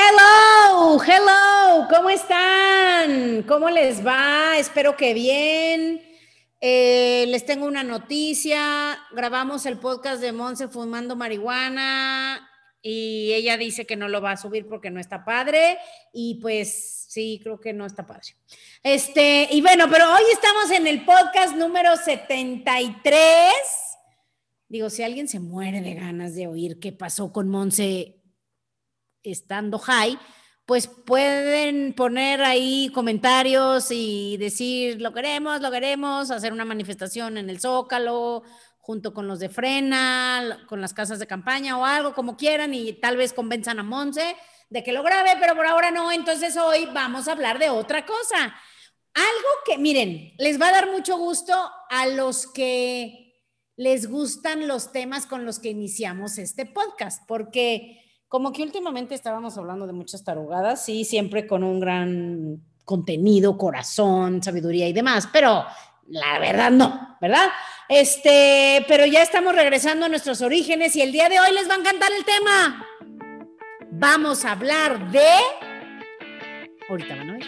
Hello, hello, ¿cómo están? ¿Cómo les va? Espero que bien. Eh, les tengo una noticia. Grabamos el podcast de Monse fumando marihuana y ella dice que no lo va a subir porque no está padre y pues sí, creo que no está padre. Este, y bueno, pero hoy estamos en el podcast número 73. Digo, si alguien se muere de ganas de oír qué pasó con Monse estando high, pues pueden poner ahí comentarios y decir, lo queremos, lo queremos, hacer una manifestación en el Zócalo, junto con los de Frena, con las casas de campaña o algo, como quieran, y tal vez convenzan a Monse de que lo grabe, pero por ahora no. Entonces hoy vamos a hablar de otra cosa. Algo que, miren, les va a dar mucho gusto a los que les gustan los temas con los que iniciamos este podcast, porque como que últimamente estábamos hablando de muchas tarugadas, sí, siempre con un gran contenido, corazón, sabiduría y demás, pero la verdad no, ¿verdad? Este, pero ya estamos regresando a nuestros orígenes y el día de hoy les va a encantar el tema. Vamos a hablar de... Ahorita van a ver.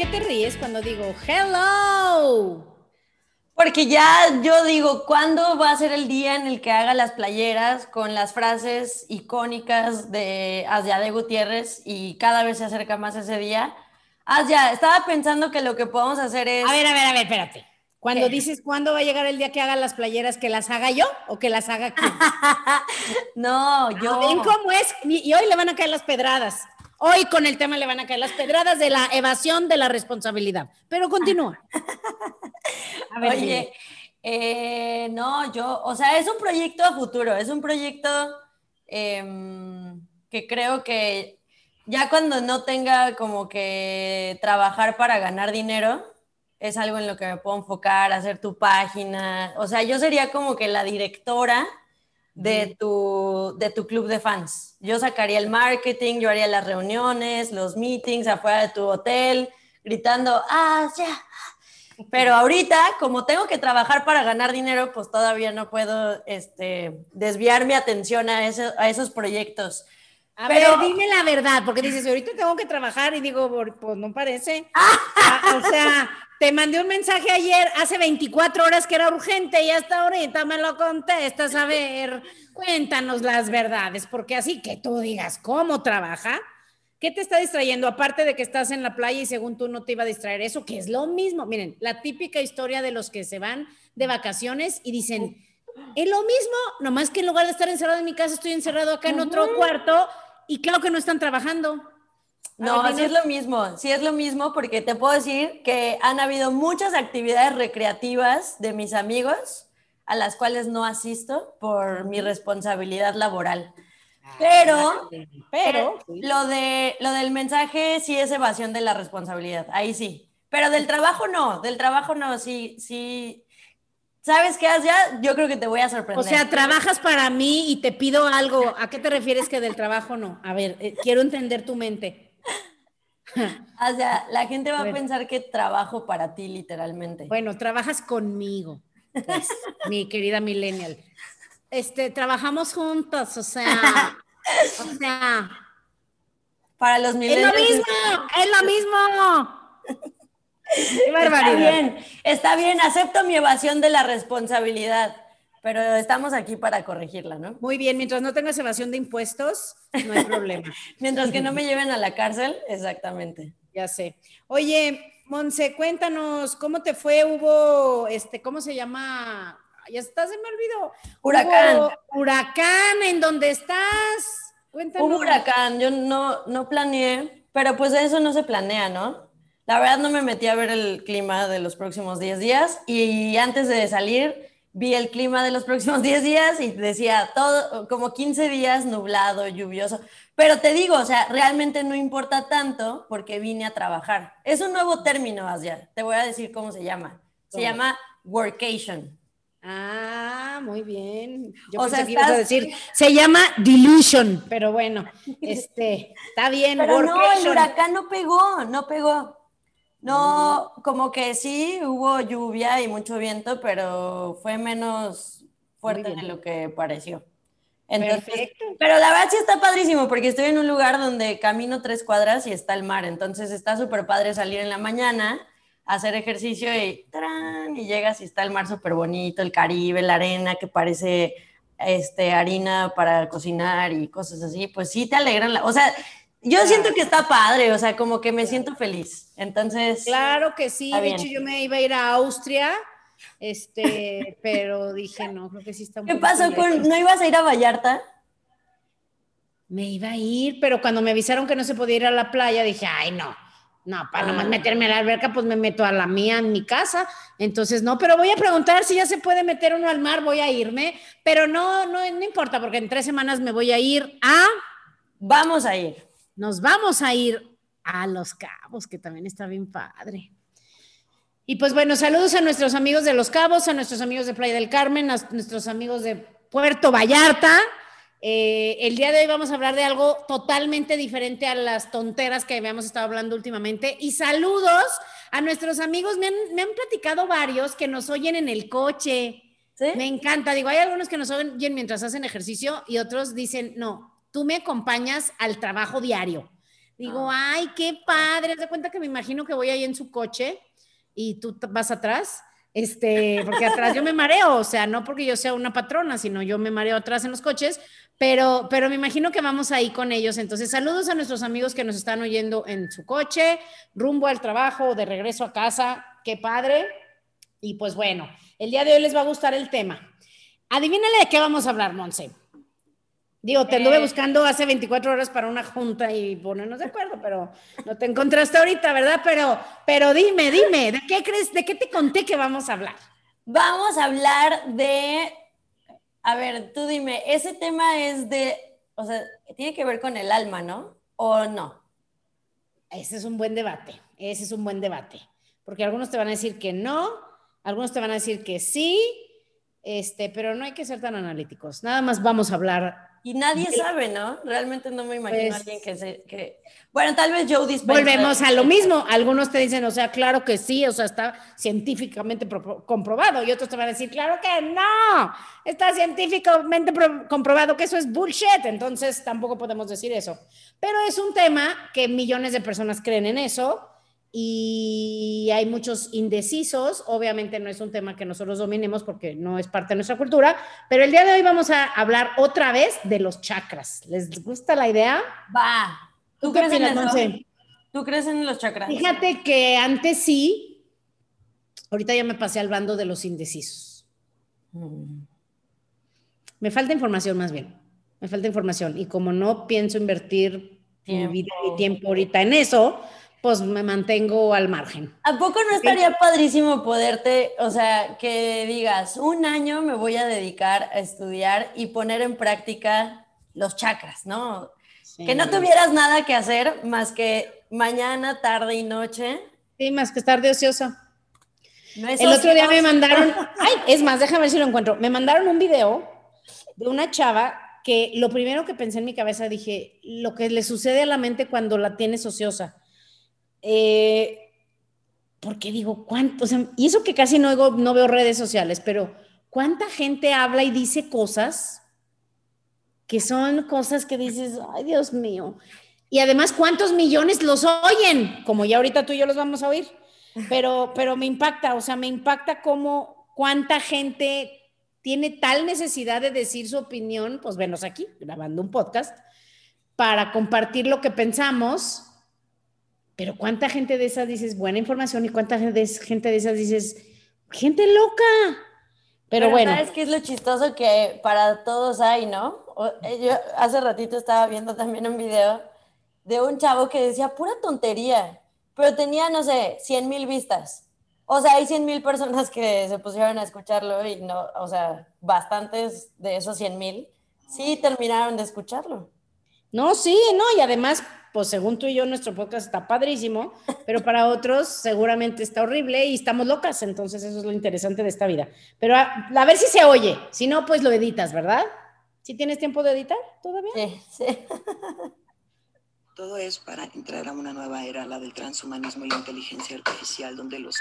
Qué te ríes cuando digo hello? Porque ya yo digo, ¿cuándo va a ser el día en el que haga las playeras con las frases icónicas de Asia de Gutiérrez y cada vez se acerca más ese día? Asia, estaba pensando que lo que podemos hacer es... A ver, a ver, a ver, espérate. Cuando dices cuándo va a llegar el día que haga las playeras, que las haga yo o que las haga no, yo. ¿Ven cómo es? Y hoy le van a caer las pedradas. Hoy con el tema le van a caer las pedradas de la evasión de la responsabilidad. Pero continúa. A ver, Oye, eh, no, yo, o sea, es un proyecto a futuro, es un proyecto em, que creo que ya cuando no tenga como que trabajar para ganar dinero, es algo en lo que me puedo enfocar, hacer tu página. O sea, yo sería como que la directora de tu, de tu club de fans. Yo sacaría el marketing, yo haría las reuniones, los meetings afuera de tu hotel, gritando, ¡ah, ya! Pero ahorita, como tengo que trabajar para ganar dinero, pues todavía no puedo este, desviar mi atención a, a esos proyectos. A Pero, ver, dime la verdad, porque dices, ahorita tengo que trabajar y digo, pues no parece. Ah, o sea, te mandé un mensaje ayer, hace 24 horas que era urgente y hasta ahorita me lo contestas. A ver, cuéntanos las verdades, porque así que tú digas cómo trabaja, ¿qué te está distrayendo? Aparte de que estás en la playa y según tú no te iba a distraer eso, que es lo mismo. Miren, la típica historia de los que se van de vacaciones y dicen, es lo mismo, nomás que en lugar de estar encerrado en mi casa, estoy encerrado acá en otro cuarto y claro que no están trabajando. No, sí es lo mismo, sí es lo mismo porque te puedo decir que han habido muchas actividades recreativas de mis amigos a las cuales no asisto por mi responsabilidad laboral. Ah, pero, pero lo, de, lo del mensaje sí es evasión de la responsabilidad, ahí sí. Pero del trabajo no, del trabajo no, sí, sí. ¿Sabes qué, ya Yo creo que te voy a sorprender. O sea, trabajas para mí y te pido algo. ¿A qué te refieres que del trabajo no? A ver, eh, quiero entender tu mente. o sea, la gente va a, pensar que trabajo para ti, literalmente. Bueno, trabajas conmigo, pues, mi querida millennial. Este, trabajamos juntos, o sea, o sea. Para los millennials. Es lo mismo, es lo mismo. Qué barbaridad. Está bien, está bien, acepto mi evasión de la responsabilidad. Pero estamos aquí para corregirla, ¿no? Muy bien, mientras no tengas evasión de impuestos, no hay problema. mientras que no me lleven a la cárcel, exactamente. Ya sé. Oye, Monse, cuéntanos, ¿cómo te fue? Hubo, este, ¿cómo se llama? Ya está, se me olvidó. Huracán. huracán, ¿en dónde estás? Cuéntanos. Hubo huracán, yo no, no planeé, pero pues eso no se planea, ¿no? La verdad no me metí a ver el clima de los próximos 10 días y antes de salir vi el clima de los próximos 10 días y decía todo, como 15 días nublado, lluvioso. Pero te digo, o sea, realmente no importa tanto porque vine a trabajar. Es un nuevo término, Asia. Te voy a decir cómo se llama. Se llama workation. Ah, muy bien. Yo o pensé sea, que ibas a decir, se llama delusion, pero bueno, este, está bien. Pero no, el huracán no pegó, no pegó. No, como que sí, hubo lluvia y mucho viento, pero fue menos fuerte de lo que pareció. Perfecto. Pero la verdad sí está padrísimo porque estoy en un lugar donde camino tres cuadras y está el mar, entonces está súper padre salir en la mañana, hacer ejercicio y, y llegas y está el mar súper bonito, el Caribe, la arena que parece este, harina para cocinar y cosas así, pues sí te alegran, la, o sea, yo siento que está padre, o sea, como que me siento feliz. Entonces. Claro que sí. De hecho, yo me iba a ir a Austria, este, pero dije, no, creo que sí está un ¿Qué pasó con.? ¿No ibas a ir a Vallarta? Me iba a ir, pero cuando me avisaron que no se podía ir a la playa, dije, ay, no. No, para nomás ah. meterme a la alberca, pues me meto a la mía en mi casa. Entonces, no, pero voy a preguntar si ya se puede meter uno al mar, voy a irme. Pero no, no, no importa, porque en tres semanas me voy a ir a. Vamos a ir nos vamos a ir a Los Cabos, que también está bien padre. Y pues bueno, saludos a nuestros amigos de Los Cabos, a nuestros amigos de Playa del Carmen, a nuestros amigos de Puerto Vallarta. Eh, el día de hoy vamos a hablar de algo totalmente diferente a las tonteras que habíamos estado hablando últimamente. Y saludos a nuestros amigos, me han, platicado varios que nos oyen en el coche. Me encanta, digo, hay algunos que nos oyen mientras hacen ejercicio y otros dicen, no, tú me acompañas al trabajo diario. Digo, ah. ay, qué padre, de cuenta que me imagino que voy ahí en su coche y tú vas atrás, este, porque atrás yo me mareo, o sea, no porque yo sea una patrona, sino yo me mareo atrás en los coches, pero, pero me imagino que vamos ahí con ellos. Entonces, saludos a nuestros amigos que nos están oyendo en su coche, rumbo al trabajo, de regreso a casa, qué padre. Y pues bueno, el día de hoy les va a gustar el tema. Adivínale de qué vamos a hablar, Monse. Digo, te anduve eh, buscando hace 24 horas para una junta y ponernos de acuerdo, pero no te encontraste ahorita, ¿verdad? Pero, pero dime, dime, ¿de qué crees, de qué te conté que vamos a hablar? Vamos a hablar de, a ver, tú dime, ese tema es de, o sea, tiene que ver con el alma, ¿no? ¿O no? Ese es un buen debate, ese es un buen debate, porque algunos te van a decir que no, algunos te van a decir que sí, este, pero no hay que ser tan analíticos. Nada más vamos a hablar y nadie sabe, ¿no? Realmente no me imagino a pues alguien que se... Que... Bueno, tal vez Joe Dispenza. Volvemos a lo mismo. Algunos te dicen, o sea, claro que sí, o sea, está científicamente comprobado. Y otros te van a decir, claro que no, está científicamente comprobado que eso es bullshit. Entonces tampoco podemos decir eso. Pero es un tema que millones de personas creen en eso y hay muchos indecisos. Obviamente no es un tema que nosotros dominemos porque no es parte de nuestra cultura, pero el día de hoy vamos a hablar otra vez de los chakras. ¿Les gusta la idea? Va. ¿Tú, crees en eso? ¿Tú crees en los chakras? Fíjate que antes sí, ahorita ya me pasé al bando de los indecisos. Mm. Me falta información más bien, me falta información y como no pienso invertir mi vida y tiempo ahorita en eso, pues me mantengo al margen. ¿A poco no estaría padrísimo poderte, o sea, que digas, un año me voy a dedicar a estudiar y poner en práctica los chakras, ¿no? Que no tuvieras nada que hacer más que mañana, tarde y noche. Sí, más que estar de ocioso. El otro día me mandaron, ay, es más, déjame ver si lo encuentro. Me mandaron un video de una chava que lo primero que pensé en mi cabeza dije, lo que le sucede a la mente cuando la tienes ociosa eh, porque digo, ¿cuánto? y eso que casi no, no veo redes sociales, pero ¿cuánta gente habla y dice cosas que son cosas que dices, ay Dios mío? Y además, ¿cuántos millones los oyen? Como ya ahorita tú y yo los vamos a oír. Pero, pero me impacta, o sea, me impacta cómo cuánta gente tiene tal necesidad de decir su opinión, pues venos aquí, grabando un podcast, para compartir lo que pensamos pero ¿cuánta gente de esas dices buena información y cuánta gente de esas dices gente loca? Pero, bueno. ¿Sabes qué es lo chistoso que para todos hay, no? Eh, yo hace ratito estaba viendo también un video de un chavo que decía pura tontería, pero tenía, no sé, 100 mil vistas O sea, hay 100 mil personas que se pusieron a escucharlo y no, o sea, bastantes de esos 100 mil sí terminaron de escucharlo. No, sí, no, y además, pues según tú y yo, nuestro podcast está padrísimo, pero para otros seguramente está horrible y estamos locas, entonces eso es lo interesante de esta vida. Pero a, a ver si se oye, si no, pues lo editas, ¿verdad? ¿Si tienes tiempo de editar todavía? Sí, sí. Todo es para entrar a una nueva era, la del transhumanismo y la inteligencia artificial, donde los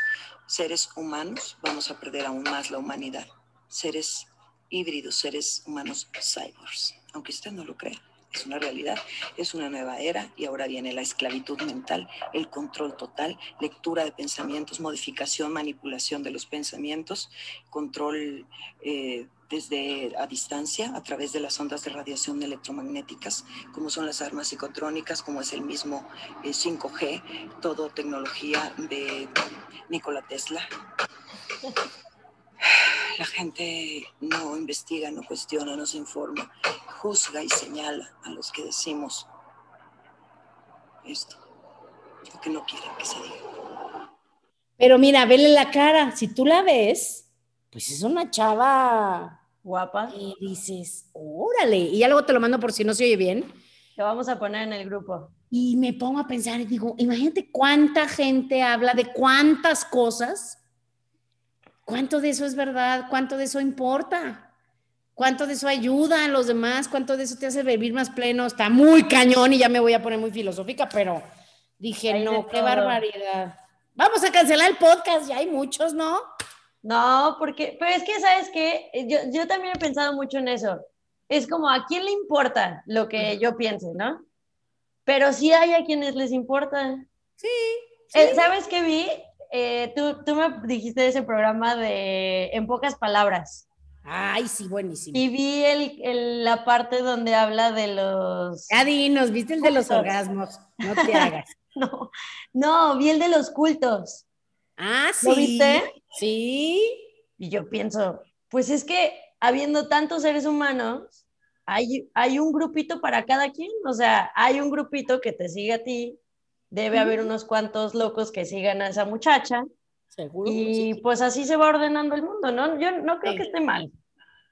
seres humanos vamos a perder aún más la humanidad. Seres híbridos, seres humanos cyborgs, aunque usted no lo crea es una realidad, es una nueva era y ahora viene la esclavitud mental, el control total, lectura de pensamientos, modificación, manipulación de los pensamientos, control eh, desde a distancia a través de las ondas de radiación electromagnéticas, como son las armas psicotrónicas, como es el mismo 5G, eh, todo tecnología de Nikola Tesla. La gente no investiga, no cuestiona, no se informa, juzga y señala a los que decimos esto, lo que no quieren que se diga. Pero mira, vele la cara, si tú la ves, pues es una chava guapa. Y dices, órale, y ya luego te lo mando por si no se oye bien. Lo vamos a poner en el grupo. Y me pongo a pensar y digo, imagínate cuánta gente habla de cuántas cosas ¿Cuánto de eso es verdad? ¿Cuánto de eso importa? ¿Cuánto de eso ayuda a los demás? ¿Cuánto de eso te hace vivir más pleno? Está muy cañón y ya me voy a poner muy filosófica, pero dije, no, qué barbaridad. Vamos a cancelar el podcast, ya hay muchos, ¿no? No, porque, pero es que, ¿sabes qué? Yo, yo también he pensado mucho en eso. Es como, ¿a quién le importa lo que yo piense, no? Pero sí hay a quienes les importa. Sí. Eh, ¿Sabes qué vi? Eh, tú, tú, me dijiste ese programa de En pocas palabras. Ay, sí, buenísimo. Y vi el, la parte donde habla de los... Ya dinos, viste el de los orgasmos, no te hagas. no, no, vi el de los cultos. Ah, sí. ¿Lo viste? Sí. Y yo pienso, pues es que habiendo tantos seres humanos, hay, hay un grupito para cada quien. O sea, hay un grupito que te sigue a ti, debe haber unos cuantos locos que sigan a esa muchacha. Seguro. Y pues así se va ordenando el mundo, ¿no? Yo no creo que esté mal.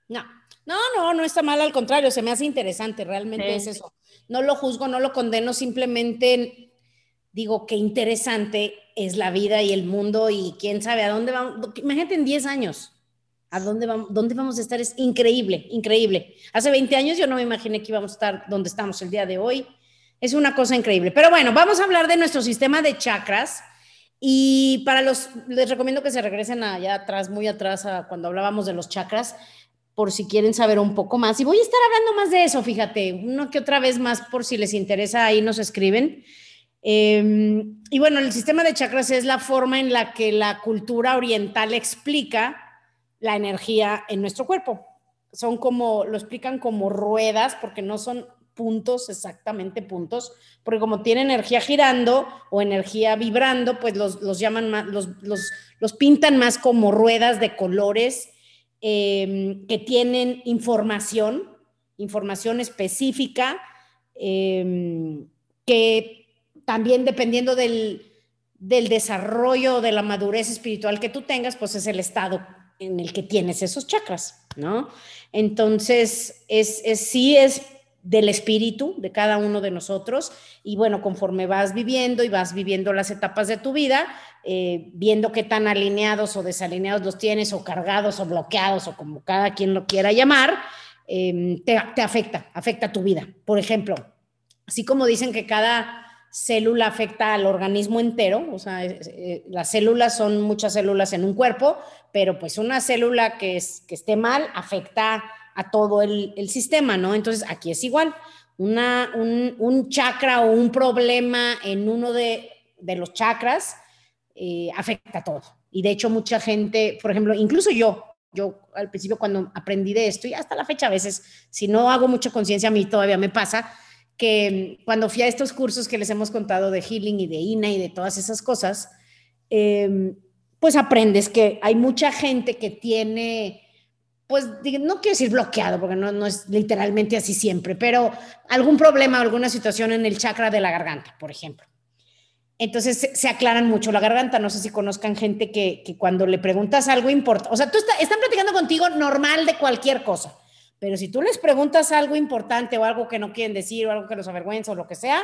No, no, no, no está mal, al contrario, se me hace interesante, realmente es eso. No lo juzgo, no lo condeno, simplemente digo que interesante es la vida y el mundo y quién sabe a dónde vamos. Imagínate en 10 años, a dónde vamos, dónde vamos a estar, es increíble, increíble. Hace 20 años yo no me imaginé que íbamos a estar donde estamos el día de hoy es una cosa increíble. Pero bueno, vamos a hablar de nuestro sistema de chakras. Y para los, les recomiendo que se regresen allá atrás, muy atrás, a cuando hablábamos de los chakras, por si quieren saber un poco más. Y voy a estar hablando más de eso, fíjate, uno que otra vez más, por si les interesa, ahí nos escriben. Em, y bueno, el sistema de chakras es la forma en la que la cultura oriental explica la energía en nuestro cuerpo. Son como, lo explican como ruedas, porque no son puntos, exactamente puntos, porque como tiene energía girando o energía vibrando, pues los, llaman más, los, los, pintan más como ruedas de colores em, que tienen información, información específica, em, que también dependiendo del, del desarrollo, de la madurez espiritual que tú tengas, pues es el estado en el que tienes esos chakras, ¿no? Entonces, es, es sí es del espíritu de cada uno de nosotros. Y bueno, conforme vas viviendo y vas viviendo las etapas de tu vida, eh, viendo qué tan alineados o desalineados los tienes, o cargados o bloqueados, o como cada quien lo quiera llamar, em, te, afecta, afecta tu vida. Por ejemplo, así como dicen que cada célula afecta al organismo entero, o sea, eh, las células son muchas células en un cuerpo, pero pues una célula que, es, que esté mal afecta a todo el, sistema, ¿no? Entonces, aquí es igual. Una, un, chakra o un problema en uno de, los chakras eh, afecta a todo. Y de hecho, mucha gente, por ejemplo, incluso yo, yo al principio cuando aprendí de esto y hasta la fecha a veces, si no hago mucha conciencia, a mí todavía me pasa que cuando fui a estos cursos que les hemos contado de healing y de INA y de todas esas cosas, em, pues aprendes que hay mucha gente que tiene pues no quiero decir bloqueado, porque no, no es literalmente así siempre, pero algún problema, alguna situación en el chakra de la garganta, por ejemplo. entonces se, aclaran mucho la garganta. No sé si conozcan gente que, cuando le preguntas algo importante, o sea, tú están platicando contigo normal de cualquier cosa, pero si tú les preguntas algo importante o algo que no quieren decir o algo que los avergüenza o lo que sea,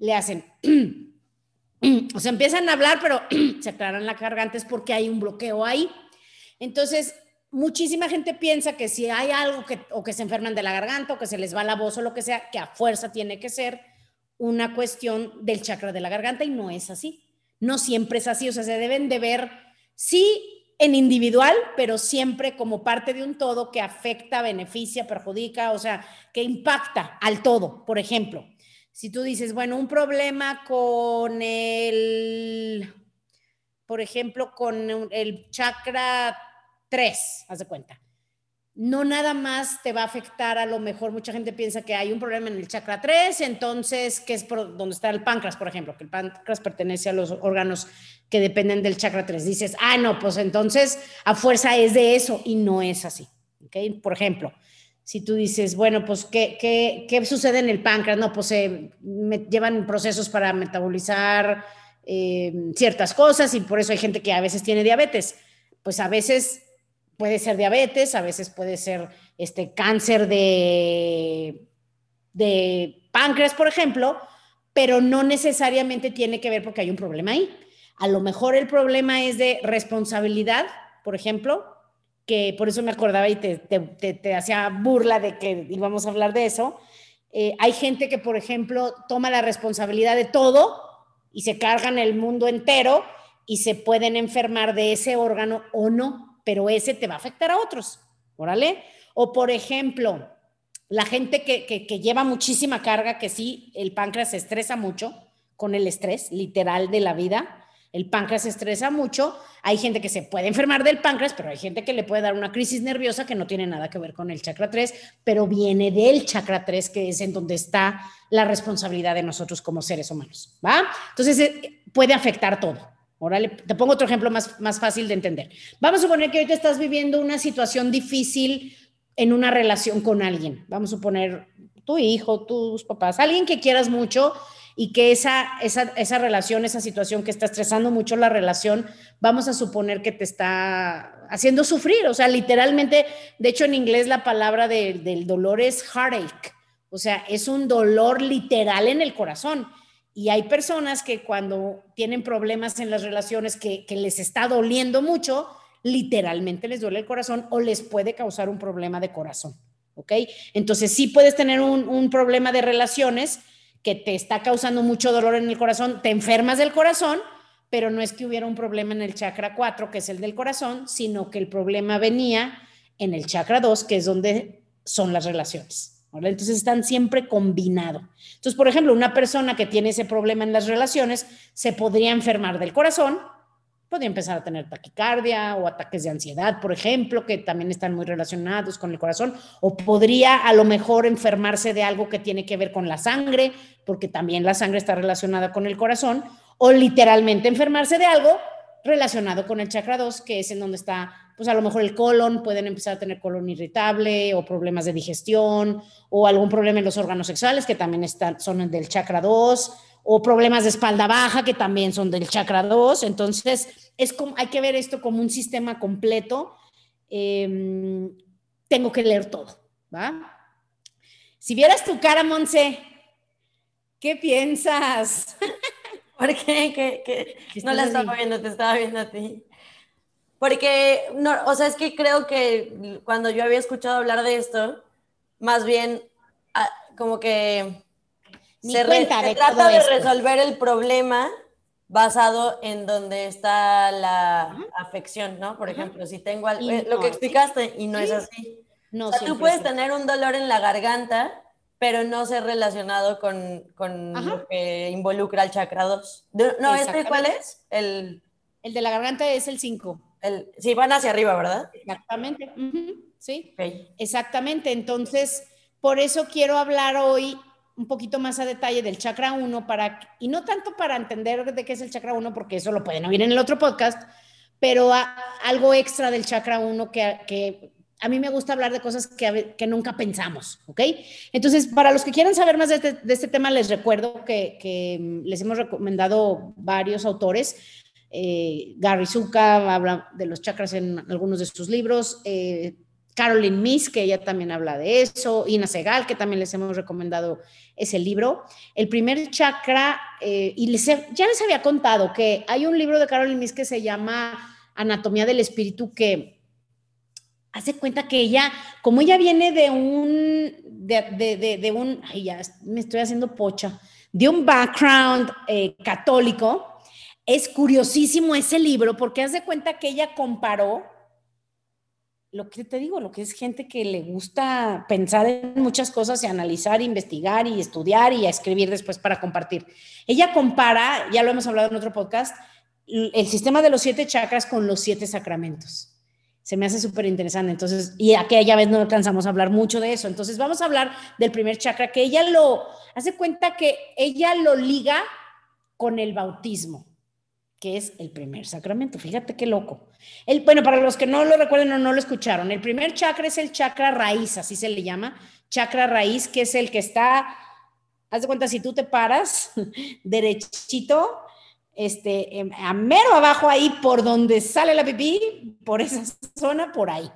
le hacen, o sea, empiezan a hablar, pero se aclaran la garganta es porque hay un bloqueo ahí. Entonces, muchísima gente piensa que si hay algo que, o que se enferman de la garganta o que se les va la voz o lo que sea, que a fuerza tiene que ser una cuestión del chakra de la garganta y no es así. No siempre es así, o sea, se deben de ver, sí, en individual, pero siempre como parte de un todo que afecta, beneficia, perjudica, o sea, que impacta al todo. Por ejemplo, si tú dices, bueno, un problema con el, por ejemplo, con el chakra 3, haz de cuenta no nada más te va a afectar, a lo mejor mucha gente piensa que hay un problema en el chakra 3, entonces, que es donde está el páncreas, por ejemplo, que el páncreas pertenece a los órganos que dependen del chakra 3. Dices, ah, no, pues entonces a fuerza es de eso y no es así. ¿okay? Por ejemplo, si tú dices, bueno, pues, ¿qué, qué, sucede en el páncreas? No, pues se llevan procesos para metabolizar eh, ciertas cosas y por eso hay gente que a veces tiene diabetes. Pues a veces puede ser diabetes, a veces puede ser este cáncer de, de páncreas, por ejemplo, pero no necesariamente tiene que ver porque hay un problema ahí. A lo mejor el problema es de responsabilidad, por ejemplo, que por eso me acordaba y te, te, hacía burla de que íbamos a hablar de eso. Eh, hay gente que, por ejemplo, toma la responsabilidad de todo y se cargan el mundo entero y se pueden enfermar de ese órgano o no pero ese te va a afectar a otros, órale. O por ejemplo, la gente que, lleva muchísima carga, que sí, el páncreas se estresa mucho con el estrés literal de la vida. El páncreas se estresa mucho. Hay gente que se puede enfermar del páncreas, pero hay gente que le puede dar una crisis nerviosa que no tiene nada que ver con el chakra 3, pero viene del chakra 3, que es en donde está la responsabilidad de nosotros como seres humanos. ¿Va? Entonces, eh, puede afectar todo. Órale, te pongo otro ejemplo más, más fácil de entender. Vamos a suponer que ahorita estás viviendo una situación difícil en una relación con alguien. Vamos a suponer tu hijo, tus papás, alguien que quieras mucho y que esa, esa, esa relación, esa situación que está estresando mucho la relación, vamos a suponer que te está haciendo sufrir. O sea, literalmente, de hecho en inglés la palabra del dolor es heartache. O sea, es un dolor literal en el corazón. Y hay personas que cuando tienen problemas en las relaciones que, les está doliendo mucho, literalmente les duele el corazón o les puede causar un problema de corazón. ¿Ok? Entonces sí puedes tener un, un problema de relaciones que te está causando mucho dolor en el corazón, te enfermas del corazón, pero no es que hubiera un problema en el chakra 4, que es el del corazón, sino que el problema venía en el chakra 2, que es donde son las relaciones. Entonces están siempre combinados. Entonces, por ejemplo, una persona que tiene ese problema en las relaciones se podría enfermar del corazón, podría empezar a tener taquicardia o ataques de ansiedad, por ejemplo, que también están muy relacionados con el corazón, o podría a lo mejor enfermarse de algo que tiene que ver con la sangre, porque también la sangre está relacionada con el corazón, o literalmente enfermarse de algo relacionado con el chakra 2, que es en donde está pues a lo mejor el colon, pueden empezar a tener colon irritable o problemas de digestión o algún problema en los órganos sexuales que también están, son del chakra 2 o problemas de espalda baja que también son del chakra 2. Entonces, es como, hay que ver esto como un sistema completo. Em, tengo que leer todo, ¿va? Si vieras tu cara, Monse, ¿qué piensas? ¿Por qué? ¿Qué, No la estaba viendo, te estaba viendo a ti. Porque, no, o sea, es que creo que cuando yo había escuchado hablar de esto, más bien ah, como que se, trata de resolver el problema basado en donde está la afección, ¿no? Por ejemplo, si tengo eh, lo que explicaste y no es así. No, o sea, tú puedes tener un dolor en la garganta, pero no ser relacionado con, con lo que involucra el chakra 2. No, ¿este cuál es? El... el de la garganta es el 5 sí, van hacia arriba, ¿verdad? Exactamente. Sí, exactamente. Entonces, por eso quiero hablar hoy un poquito más a detalle del chakra 1 para, y no tanto para entender de qué es el chakra 1, porque eso lo pueden oír en el otro podcast, pero algo extra del chakra 1 que, que a mí me gusta hablar de cosas que, que nunca pensamos, ¿ok? Entonces, para los que quieran saber más de este, de este tema, les recuerdo que, que, les hemos recomendado varios autores. Eh, Gary Zuka habla de los chakras en algunos de sus libros. Eh, Caroline Miss, que ella también habla de eso. Ina Segal, que también les hemos recomendado ese libro. El primer chakra, eh, y les ya les había contado que hay un libro de Caroline Miss que se llama Anatomía del Espíritu que hace cuenta que ella, como ella viene de un, de, un, ay, ya me estoy haciendo pocha, de un background eh, católico, es curiosísimo ese libro porque hace cuenta que ella comparó lo que te digo, lo que es gente que le gusta pensar en muchas cosas y analizar, investigar y estudiar y escribir después para compartir. Ella compara, ya lo hemos hablado en otro podcast, el sistema de los siete chakras con los siete sacramentos se me hace súper interesante. Entonces, y aquella vez no alcanzamos a hablar mucho de eso. Entonces, vamos a hablar del primer chakra, que ella lo hace cuenta que ella lo liga con el bautismo, que es el primer sacramento. Fíjate qué loco. El, bueno, para los que no lo recuerden o no lo escucharon, el primer chakra es el chakra raíz, así se le llama, chakra raíz, que es el que está, haz de cuenta, si tú te paras derechito, este, em, a mero abajo ahí por donde sale la pipí, por esa zona, por ahí.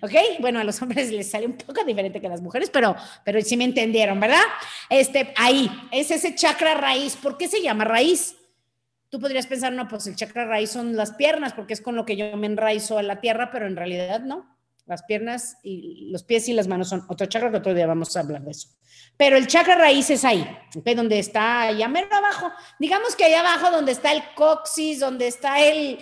¿Ok? Bueno, a los hombres les sale un poco diferente que a las mujeres, pero, pero sí me entendieron, ¿verdad? Este, ahí, es ese chakra raíz. ¿Por qué se llama raíz? Tú podrías pensar, no, pues el chakra raíz son las piernas, porque es con lo que yo me enraizo a la tierra, pero en realidad no. Las piernas y los pies y las manos son otro chakra que otro día vamos a hablar de eso. Pero el chakra raíz es ahí, donde está allá mero abajo. Digamos que allá abajo donde está el coxis, donde está el,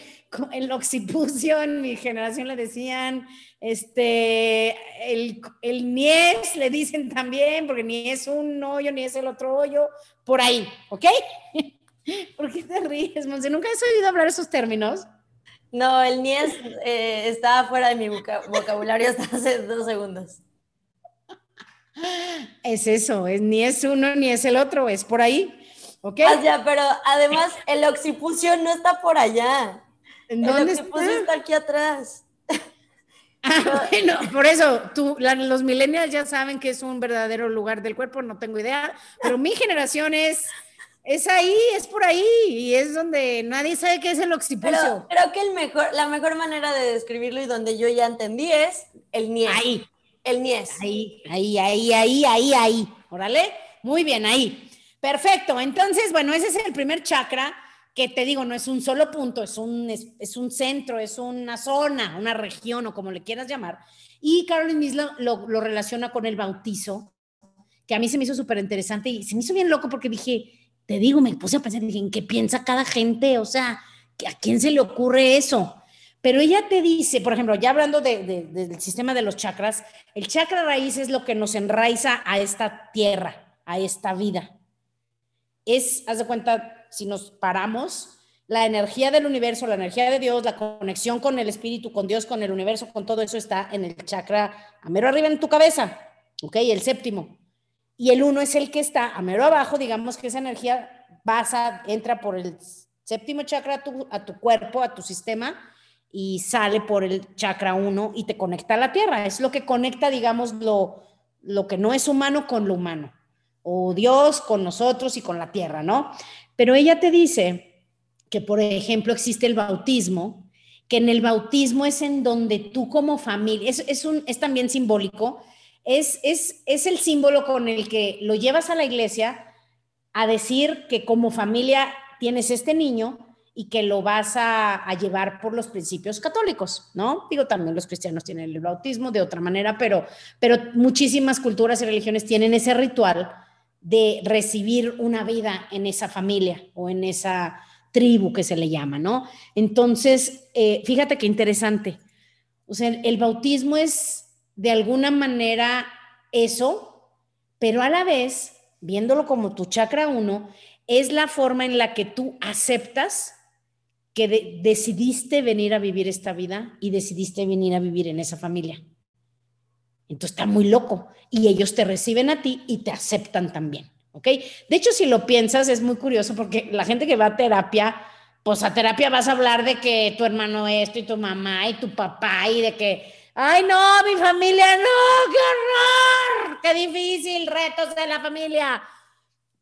el occipucio, en mi generación le decían, este, el, el niés, le dicen también, porque ni es un hoyo, ni es el otro hoyo, por ahí, ¿ok? ¿Por qué te ríes, Monse? ¿Nunca has oído hablar esos términos? No, el niés eh, estaba fuera de mi vocabulario hasta hace dos segundos. Es eso, es, ni es uno ni es el otro, es por ahí. ¿Ok? Ah, pero además el occipucio no está por allá. el occipucio está? aquí atrás. Ah, bueno, por eso tú, los millennials ya saben que es un verdadero lugar del cuerpo, no tengo idea, pero mi generación es, es ahí, es por ahí, y es donde nadie sabe qué es el occipucio. creo que el mejor, la mejor manera de describirlo y donde yo ya entendí es el niés. Ahí, el Nies. Ahí, ahí, ahí, ahí, ahí, ahí. Órale. Muy bien, ahí. Perfecto. Entonces, bueno, ese es el primer chakra que te digo, no es un solo punto, es un, es, un centro, es una zona, una región o como le quieras llamar. Y Caroline Mislo lo, lo relaciona con el bautizo, que a mí se me hizo súper interesante y se me hizo bien loco porque dije, te digo, me puse a pensar, dije, ¿en qué piensa cada gente? O sea, ¿a quién se le ocurre eso? Pero ella te dice, por ejemplo, ya hablando del sistema de los chakras, el chakra raíz es lo que nos enraiza a esta tierra, a esta vida. Es, haz de cuenta, si nos paramos, la energía del universo, la energía de Dios, la conexión con el espíritu, con Dios, con el universo, con todo eso está en el chakra a mero arriba en tu cabeza, ¿ok? El séptimo. Y el uno es el que está a mero abajo, digamos que esa energía pasa, entra por el séptimo chakra a tu, a tu cuerpo, a tu sistema, y sale por el chakra 1 y te conecta a la tierra. Es lo que conecta, digamos, lo, lo que no es humano con lo humano, o Dios con nosotros y con la tierra, ¿no? Pero ella te dice que, por ejemplo, existe el bautismo, que en el bautismo es en donde tú como familia, es, es, un, es también simbólico, es, es, es el símbolo con el que lo llevas a la iglesia a decir que como familia tienes este niño, y que lo vas a, llevar por los principios católicos, ¿no? Digo, también los cristianos tienen el bautismo de otra manera, pero, pero muchísimas culturas y religiones tienen ese ritual de recibir una vida en esa familia o en esa tribu que se le llama, ¿no? Entonces, eh, fíjate qué interesante. O sea, el bautismo es de alguna manera eso, pero a la vez, viéndolo como tu chakra uno, es la forma en la que tú aceptas que decidiste venir a vivir esta vida y decidiste venir a vivir en esa familia. Entonces está muy loco y ellos te reciben a ti y te aceptan también, ¿ok? De hecho, si lo piensas, es muy curioso porque la gente que va a terapia, pues a terapia vas a hablar de que tu hermano esto y tu mamá y tu papá y de que Ay, no, mi familia, no, qué horror, qué difícil, retos de la familia.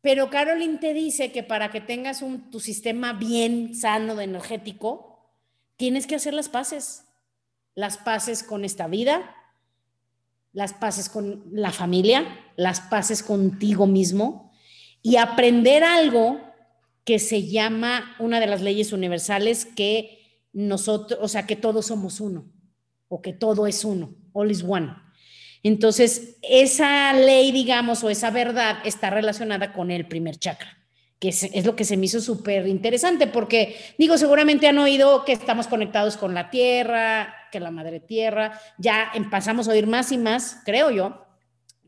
Pero Caroline te dice que para que tengas un, tu sistema bien sano de energético, tienes que hacer las paces. Las paces con esta vida, las paces con la familia, las paces contigo mismo y aprender algo que se llama una de las leyes universales que nosotros, o sea, que todos somos uno o que todo es uno, all is one. Entonces, esa ley, digamos, o esa verdad está relacionada con el primer chakra, que es, lo que se me hizo súper interesante, porque digo, seguramente han oído que estamos conectados con la tierra, que la madre tierra, ya empezamos a oír más y más, creo yo,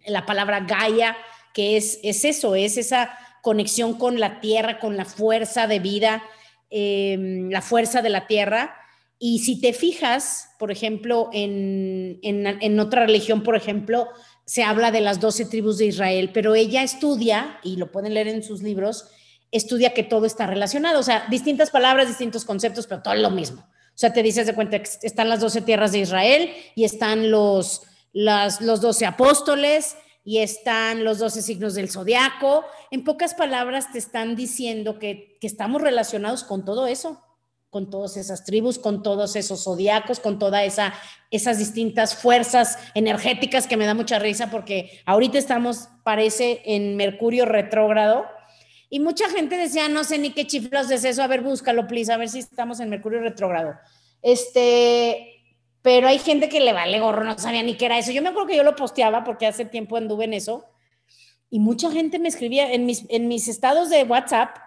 la palabra Gaia, que es, es eso, es esa conexión con la tierra, con la fuerza de vida, em, la fuerza de la tierra. Y si te fijas, por ejemplo, en, en, otra religión, por ejemplo, se habla de las doce tribus de Israel, pero ella estudia, y lo pueden leer en sus libros, estudia que todo está relacionado, o sea, distintas palabras, distintos conceptos, pero todo lo mismo. O sea, te dices de cuenta que están las doce tierras de Israel y están los, las, los doce apóstoles y están los doce signos del zodiaco. En pocas palabras te están diciendo que, que estamos relacionados con todo eso con todas esas tribus, con todos esos zodiacos, con todas esa, esas distintas fuerzas energéticas que me da mucha risa porque ahorita estamos, parece, en Mercurio retrógrado. Y mucha gente decía, no sé ni qué chiflos es eso, a ver, búscalo, please, a ver si estamos en Mercurio retrógrado. Este, pero hay gente que le vale gorro, no sabía ni qué era eso. Yo me acuerdo que yo lo posteaba porque hace tiempo anduve en eso. Y mucha gente me escribía en mis, en mis estados de WhatsApp,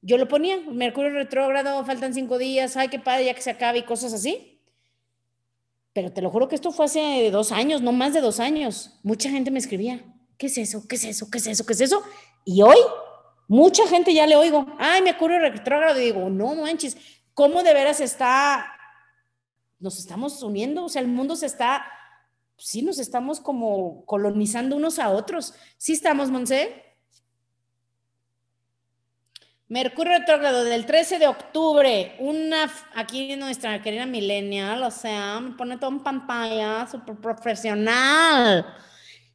yo lo ponía, Mercurio retrógrado, faltan cinco días, ay, qué padre, ya que se acabe y cosas así. Pero te lo juro que esto fue hace dos años, no más de dos años. Mucha gente me escribía, ¿qué es eso? ¿Qué es eso? ¿Qué es eso? ¿Qué es eso? Y hoy, mucha gente ya le oigo, ay, Mercurio retrógrado, digo, no manches, ¿cómo de veras está, nos estamos uniendo? O sea, el mundo se está, sí, nos estamos como colonizando unos a otros. Sí estamos, Monse. Mercurio retrógrado del 13 de octubre, una aquí nuestra querida millennial, o sea, me pone todo en pantalla, súper profesional.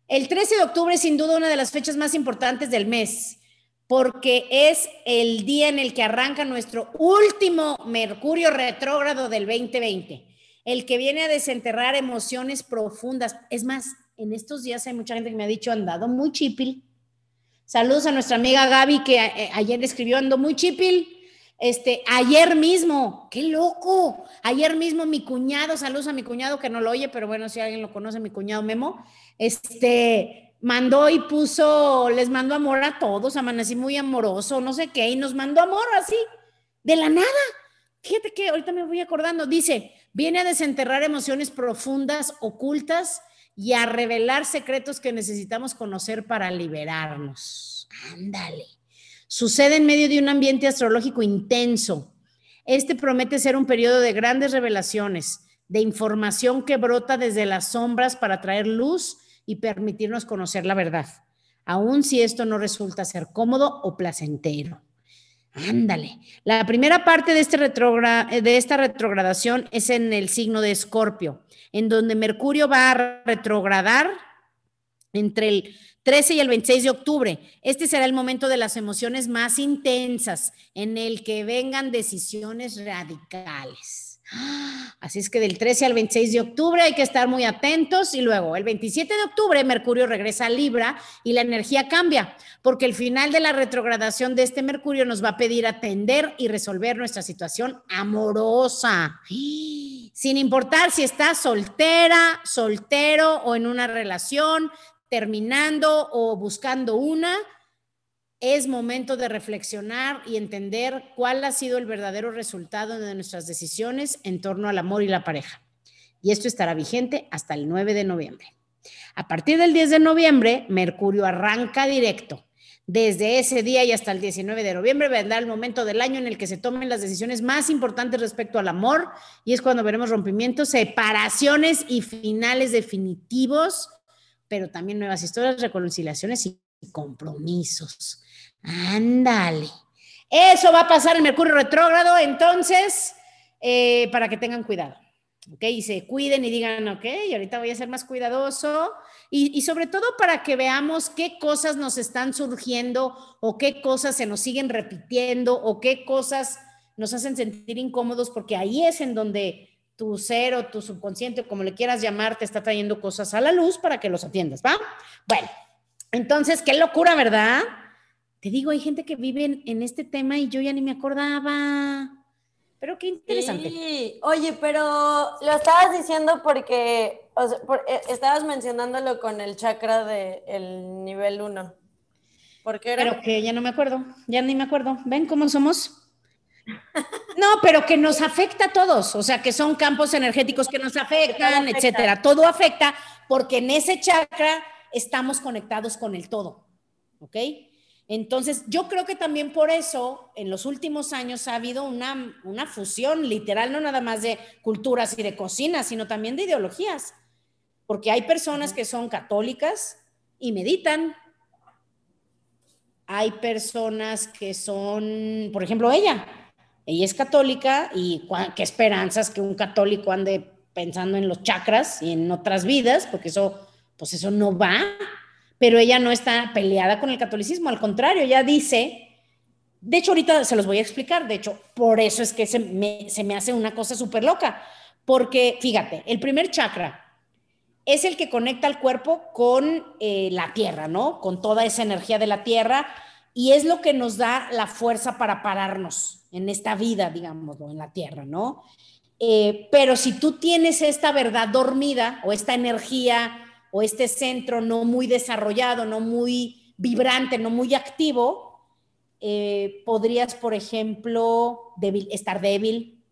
El 13 de octubre es sin duda una de las fechas más importantes del mes, porque es el día en el que arranca nuestro último Mercurio retrógrado del 2020, el que viene a desenterrar emociones profundas. Es más, en estos días hay mucha gente que me ha dicho, andado muy chipil Saludos a nuestra amiga Gaby que eh, ayer escribió, ando muy chipil. Este, ayer mismo, qué loco. Ayer mismo mi cuñado, saludos a mi cuñado que no lo oye, pero bueno, si alguien lo conoce, mi cuñado Memo, este, mandó y puso, les mandó amor a todos, amanecí muy amoroso, no sé qué, y nos mandó amor así, de la nada. Fíjate que ahorita me voy acordando, dice, viene a desenterrar emociones profundas, ocultas, y a revelar secretos que necesitamos conocer para liberarnos. Ándale. Sucede en medio de un ambiente astrológico intenso. Este promete ser un periodo de grandes revelaciones, de información que brota desde las sombras para traer luz y permitirnos conocer la verdad, aun si esto no resulta ser cómodo o placentero. Ándale. La primera parte de, este de esta retrogradación es en el signo de Escorpio, en donde Mercurio va a retrogradar entre el 13 y el 26 de octubre. Este será el momento de las emociones más intensas, en el que vengan decisiones radicales. Así es que del 13 al 26 de octubre hay que estar muy atentos y luego el 27 de octubre Mercurio regresa a Libra y la energía cambia, porque el final de la retrogradación de este Mercurio nos va a pedir atender y resolver nuestra situación amorosa. Sin importar si estás soltera, soltero o en una relación, terminando o buscando una, es momento de reflexionar y entender cuál ha sido el verdadero resultado de nuestras decisiones en torno al amor y la pareja. Y esto estará vigente hasta el 9 de noviembre. A partir del 10 de noviembre, Mercurio arranca directo. Desde ese día y hasta el 19 de noviembre vendrá el momento del año en el que se tomen las decisiones más importantes respecto al amor y es cuando veremos rompimientos, separaciones y finales definitivos, pero también nuevas historias, reconciliaciones y compromisos. Ándale. Eso va a pasar en Mercurio retrógrado, entonces, eh, para que tengan cuidado. ¿ok? Y se cuiden y digan, ok, ahorita voy a ser más cuidadoso. Y, sobre todo para que veamos qué cosas nos están surgiendo o qué cosas se nos siguen repitiendo o qué cosas nos hacen sentir incómodos, porque ahí es en donde tu ser o tu subconsciente, como le quieras llamar, te está trayendo cosas a la luz para que los atiendas, ¿va? Bueno, entonces, qué locura, ¿verdad? Te digo, hay gente que vive en, este tema y yo ya ni me acordaba. Pero qué interesante. Sí. Oye, pero lo estabas diciendo porque eh, estabas mencionándolo con el chakra del nivel 1. ¿Por qué era? Pero que ya no me acuerdo, ya ni me acuerdo. ¿Ven cómo somos? No, pero que nos afecta a todos, o sea, que son campos energéticos que nos afectan, etcétera. Todo afecta porque en ese chakra estamos conectados con el todo, ¿ok? Entonces, yo creo que también por eso en los últimos años ha habido una, una fusión literal, no nada más de culturas y de cocina, sino también de ideologías, porque hay personas que son católicas y meditan, hay personas que son, por ejemplo, ella, ella es católica y qué esperanzas que un católico ande pensando en los chakras y en otras vidas, porque eso, pues eso no va. Pero ella no está peleada con el catolicismo, al contrario, ella dice, de hecho ahorita se los voy a explicar, de hecho, por eso es que se me, se me hace una cosa súper loca, porque fíjate, el primer chakra es el que conecta al cuerpo con eh, la tierra, ¿no? Con toda esa energía de la tierra y es lo que nos da la fuerza para pararnos en esta vida, digamos, en la tierra, ¿no? Eh, pero si tú tienes esta verdad dormida o esta energía o este centro no muy desarrollado, no muy vibrante, no muy activo, eh, podrías, por ejemplo, estar débil,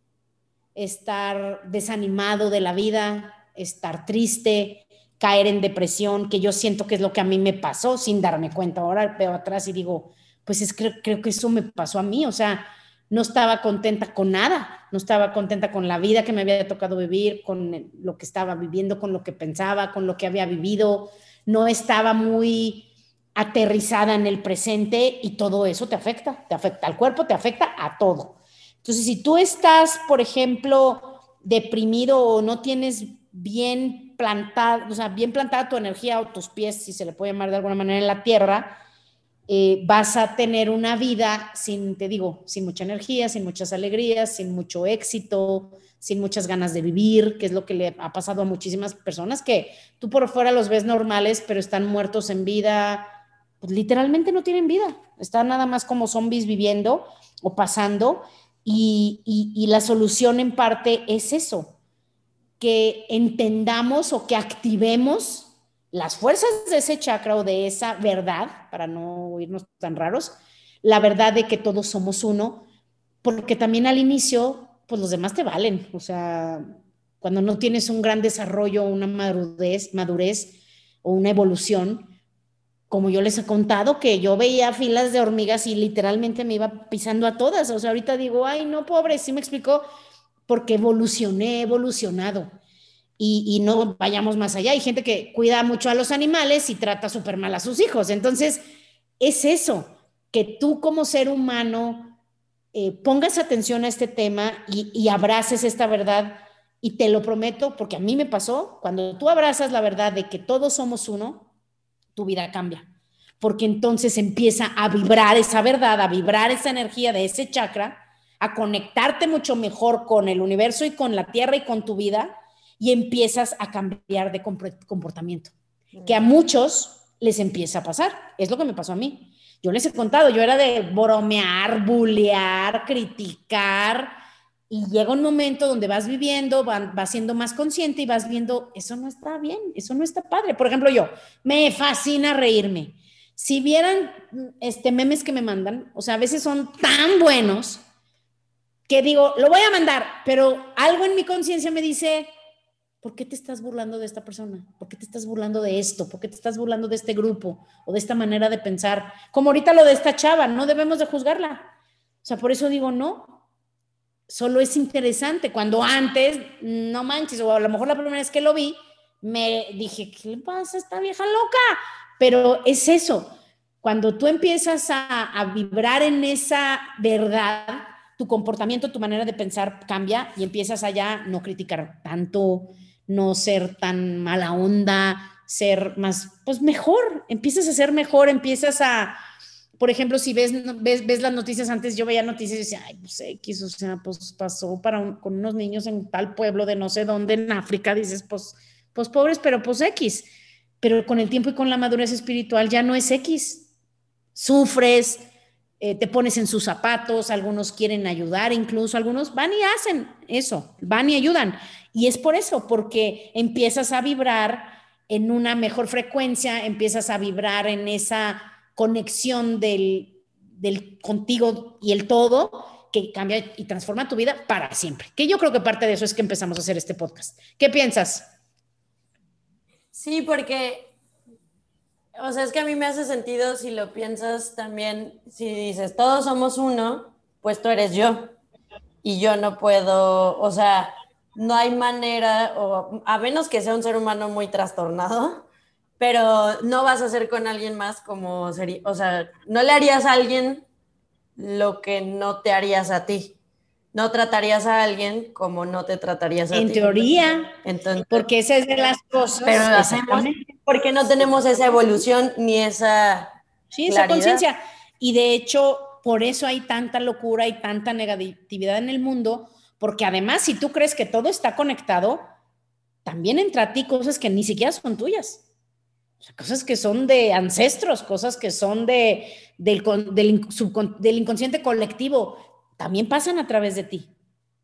estar desanimado de la vida, estar triste, caer en depresión, que yo siento que es lo que a mí me pasó sin darme cuenta. Ahora veo atrás y digo, pues es creo, creo que eso me pasó a mí, o sea, no estaba contenta con nada, no estaba contenta con la vida que me había tocado vivir, con lo que estaba viviendo, con lo que pensaba, con lo que había vivido, no estaba muy aterrizada en el presente y todo eso te afecta, te afecta al cuerpo, te afecta a todo. Entonces, si tú estás, por ejemplo, deprimido o no tienes bien plantada, o sea, bien plantada tu energía o tus pies, si se le puede llamar de alguna manera en la tierra, eh, vas a tener una vida sin, te digo, sin mucha energía, sin muchas alegrías, sin mucho éxito, sin muchas ganas de vivir, que es lo que le ha pasado a muchísimas personas que tú por fuera los ves normales, pero están muertos en vida, pues literalmente no tienen vida, están nada más como zombies viviendo o pasando. y la solución en parte es eso, que entendamos o que activemos las fuerzas de ese chakra o de esa verdad, para no irnos tan raros, la verdad de que todos somos uno, porque también al inicio, pues los demás te valen, o sea, cuando no tienes un gran desarrollo, una madurez, madurez o una evolución, como yo les he contado, que yo veía filas de hormigas y literalmente me iba pisando a todas, o sea, ahorita digo, ay, no, pobre, sí me explicó, porque evolucioné, evolucionado y, no vayamos más allá. Hay gente que cuida mucho a los animales y trata súper mal a sus hijos. Entonces, es eso, que tú como ser humano eh, pongas atención a este tema y, y abraces esta verdad. Y te lo prometo, porque a mí me pasó, cuando tú abrazas la verdad de que todos somos uno, tu vida cambia. Porque entonces empieza a vibrar esa verdad, a vibrar esa energía de ese chakra, a conectarte mucho mejor con el universo y con la tierra y con tu vida y empiezas a cambiar de comportamiento, que a muchos les empieza a pasar. Es lo que me pasó a mí. Yo les he contado, yo era de bromear, bullear, criticar, y llega un momento donde vas viviendo, vas siendo más consciente y vas viendo, eso no está bien, eso no está padre. Por ejemplo, yo, me fascina reírme. Si vieran este memes que me mandan, o sea, a veces son tan buenos que digo, lo voy a mandar, pero algo en mi conciencia me dice, ¿por qué te estás burlando de esta persona? ¿Por qué te estás burlando de esto? ¿Por qué te estás burlando de este grupo o de esta manera de pensar? Como ahorita lo de esta chava, no debemos de juzgarla. O sea, por eso digo, no, solo es interesante. Cuando antes, no manches, o a lo mejor la primera vez que lo vi, me dije, ¿qué le pasa a esta vieja loca? Pero es eso, cuando tú empiezas a, a vibrar en esa verdad, tu comportamiento, tu manera de pensar cambia y empiezas a ya no criticar tanto, no ser tan mala onda, ser más, pues mejor, empiezas a ser mejor, empiezas a, por ejemplo, si ves, ves, ves las noticias antes, yo veía noticias y decía, ay, pues X, o sea, pues pasó para con unos niños en tal pueblo de no sé dónde en África, dices, pues, pues pobres, pero pues X. Pero con el tiempo y con la madurez espiritual ya no es X. Sufres, eh, te pones en sus zapatos, algunos quieren ayudar, incluso algunos van y hacen eso, van y ayudan. Y es por eso, porque empiezas a vibrar en una mejor frecuencia, empiezas a vibrar en esa conexión del, del contigo y el todo que cambia y transforma tu vida para siempre. Que yo creo que parte de eso es que empezamos a hacer este podcast. ¿Qué piensas? Sí, porque, o sea, es que a mí me hace sentido si lo piensas también, si dices, todos somos uno, pues tú eres yo. Y yo no puedo, o sea, no hay manera, o a menos que sea un ser humano muy trastornado, pero no vas a hacer con alguien más como sería, o sea, no le harías a alguien lo que no te harías a ti. No tratarías a alguien como no te tratarías a ti. En teoría, Entonces, porque esa es de las cosas. Pero lo hacemos porque no tenemos esa evolución ni esa. Sí, esa conciencia. Y de hecho, por eso hay tanta locura y tanta negatividad en el mundo, porque además, si tú crees que todo está conectado, también entra a ti cosas que ni siquiera son tuyas. O sea, cosas que son de ancestros, cosas que son de, del, del, del inconsciente colectivo, también pasan a través de ti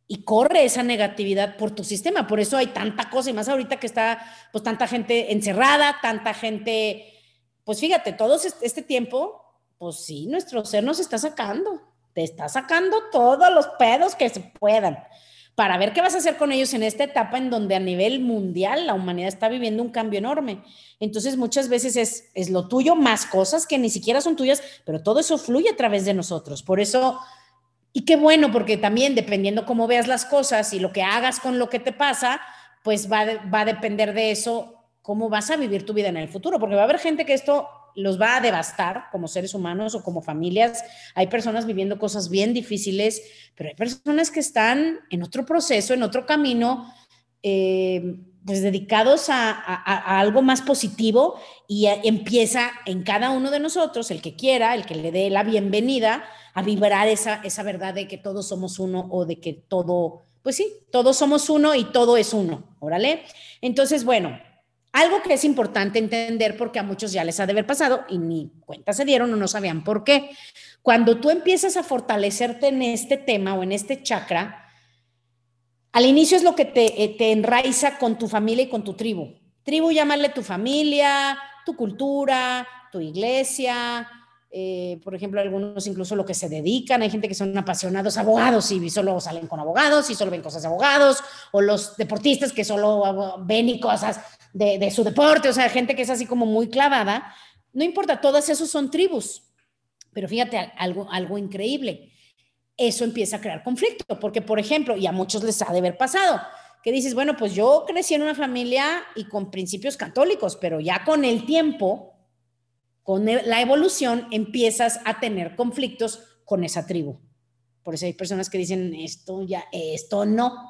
y corre esa negatividad por tu sistema. Por eso hay tanta cosa y más ahorita que está pues tanta gente encerrada, tanta gente, pues fíjate, todo este tiempo, pues sí, nuestro ser nos está sacando te está sacando todos los pedos que se puedan para ver qué vas a hacer con ellos en esta etapa en donde a nivel mundial la humanidad está viviendo un cambio enorme. Entonces muchas veces es, es lo tuyo más cosas que ni siquiera son tuyas, pero todo eso fluye a través de nosotros. Por eso, y qué bueno, porque también dependiendo cómo veas las cosas y lo que hagas con lo que te pasa, pues va, va a depender de eso cómo vas a vivir tu vida en el futuro, porque va a haber gente que esto los va a devastar como seres humanos o como familias. Hay personas viviendo cosas bien difíciles, pero hay personas que están en otro proceso, en otro camino, eh, pues dedicados a, algo más positivo y empieza en cada uno de nosotros, el que quiera, el que le dé la bienvenida, a vibrar esa, esa verdad de que todos somos uno o de que todo, pues sí, todos somos uno y todo es uno, órale. Entonces, bueno, algo que es importante entender porque a muchos ya les ha de haber pasado y ni cuenta se dieron o no sabían por qué. Cuando tú empiezas a fortalecerte en este tema o en este chakra, al inicio es lo que te, eh, te enraiza con tu familia y con tu tribu. Tribu, llámale tu familia, tu cultura, tu iglesia, eh, por ejemplo, algunos incluso lo que se dedican, hay gente que son apasionados abogados y solo salen con abogados y solo ven cosas de abogados, o los deportistas que solo ven y cosas de, su deporte, o sea, gente que es así como muy clavada. No importa, todas esos son tribus, pero fíjate algo increíble. Eso empieza a crear conflicto, porque por ejemplo, y a muchos les ha de haber pasado, que dices, bueno, pues yo crecí en una familia y con principios católicos, pero ya con el tiempo con la evolución empiezas a tener conflictos con esa tribu. Por eso hay personas que dicen, esto ya, esto no,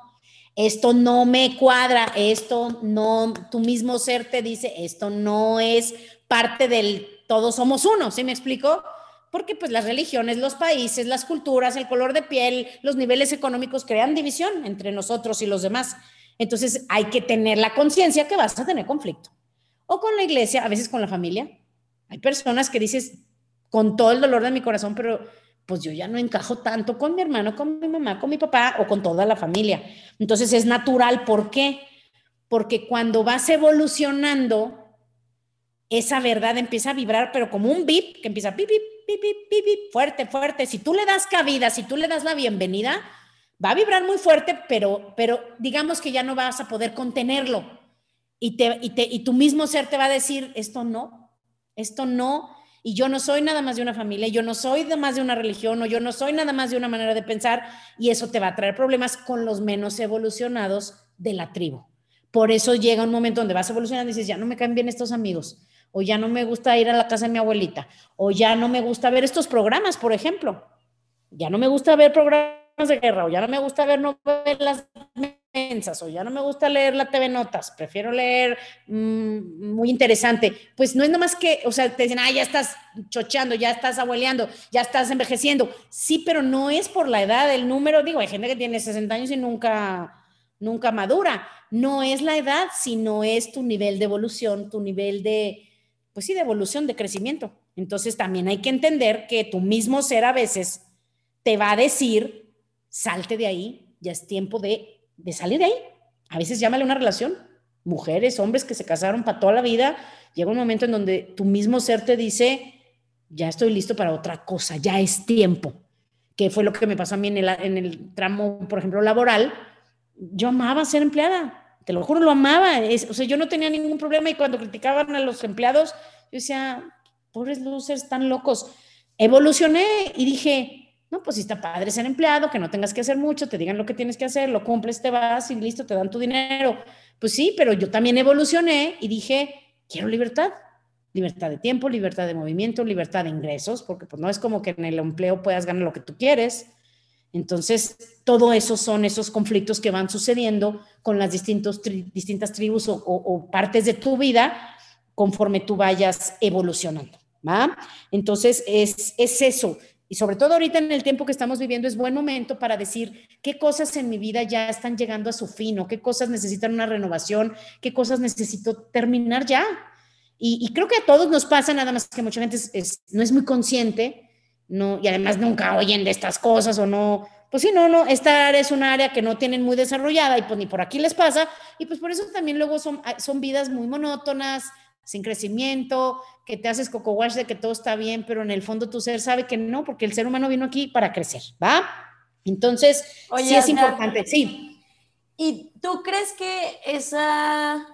esto no me cuadra, esto no, tu mismo ser te dice, esto no es parte del todos somos uno, ¿sí me explico? Porque pues las religiones, los países, las culturas, el color de piel, los niveles económicos crean división entre nosotros y los demás. Entonces hay que tener la conciencia que vas a tener conflicto. O con la iglesia, a veces con la familia, hay personas que dices con todo el dolor de mi corazón, pero pues yo ya no encajo tanto con mi hermano, con mi mamá, con mi papá o con toda la familia. Entonces es natural. ¿Por qué? Porque cuando vas evolucionando, esa verdad empieza a vibrar, pero como un bip, que empieza bip, bip, fuerte, fuerte. Si tú le das cabida, si tú le das la bienvenida, va a vibrar muy fuerte, pero, pero digamos que ya no vas a poder contenerlo. Y, te, y, te, y tu mismo ser te va a decir, esto no, esto no, y yo no soy nada más de una familia, yo no soy de más de una religión, o yo no soy nada más de una manera de pensar, y eso te va a traer problemas con los menos evolucionados de la tribu. Por eso llega un momento donde vas evolucionando y dices, ya no me caen bien estos amigos, o ya no me gusta ir a la casa de mi abuelita, o ya no me gusta ver estos programas, por ejemplo. Ya no me gusta ver programas de guerra, o ya no me gusta ver novelas mensas, o ya no me gusta leer la TV Notas, prefiero leer mm, muy interesante. Pues no es nada más que, o sea, te dicen, ah, ya estás chocheando, ya estás abueleando, ya estás envejeciendo. Sí, pero no es por la edad, el número, digo, hay gente que tiene 60 años y nunca, nunca madura. No es la edad, sino es tu nivel de evolución, tu nivel de, pues sí, de evolución, de crecimiento. Entonces también hay que entender que tu mismo ser a veces te va a decir, salte de ahí, ya es tiempo de, de salir de ahí. A veces llámale una relación. Mujeres, hombres que se casaron para toda la vida, llega un momento en donde tu mismo ser te dice, ya estoy listo para otra cosa, ya es tiempo. Que fue lo que me pasó a mí en el, en el tramo, por ejemplo, laboral. Yo amaba ser empleada, te lo juro, lo amaba. o sea, yo no tenía ningún problema y cuando criticaban a los empleados, yo decía, pobres losers, están locos. Evolucioné y dije, no, pues si está padre ser empleado, que no tengas que hacer mucho, te digan lo que tienes que hacer, lo cumples, te vas y listo, te dan tu dinero. Pues sí, pero yo también evolucioné y dije, quiero libertad. Libertad de tiempo, libertad de movimiento, libertad de ingresos, porque pues no es como que en el empleo puedas ganar lo que tú quieres. Entonces, todo eso son esos conflictos que van sucediendo con las distintos, distintas tribus o partes de tu vida conforme tú vayas evolucionando. ¿va? Entonces, es, es eso. Y sobre todo ahorita en el tiempo que estamos viviendo es buen momento para decir qué cosas en mi vida ya están llegando a su fin o qué cosas necesitan una renovación, qué cosas necesito terminar ya. Y, creo que a todos nos pasa, nada más que mucha gente no es muy consciente, no, y además nunca oyen de estas cosas o no, pues sí, no, no, esta área es un área que no tienen muy desarrollada y pues ni por aquí les pasa, y pues por eso también luego son, son vidas muy monótonas, sin crecimiento, que te haces coco wash de que todo está bien, pero en el fondo tu ser sabe que no, porque el ser humano vino aquí para crecer, ¿va? Entonces, sí es importante, sí. ¿Y tú crees que esa,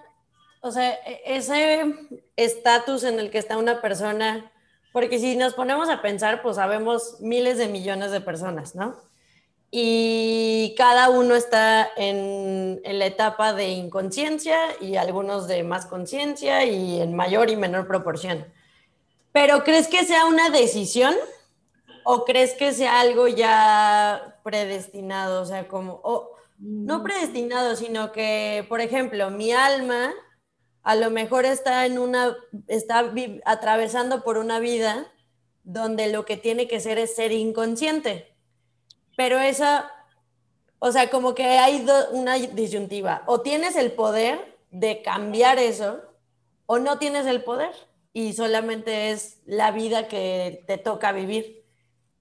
o sea, e-, ese estatus en el que está una persona, porque si nos ponemos a pensar, pues sabemos miles de millones de personas, ¿no? y cada uno está en, la etapa de inconsciencia y algunos de más conciencia y en mayor y menor proporción. Pero ¿crees que sea una decisión o crees que sea algo ya predestinado? O sea, como, no mm. predestinado, sino que, por ejemplo, mi alma a lo mejor está en una, está atravesando por una vida donde lo que tiene que ser es ser inconsciente pero esa, o sea, como que hay una disyuntiva. O tienes el poder de cambiar eso, o no tienes el poder y solamente es la vida que te toca vivir.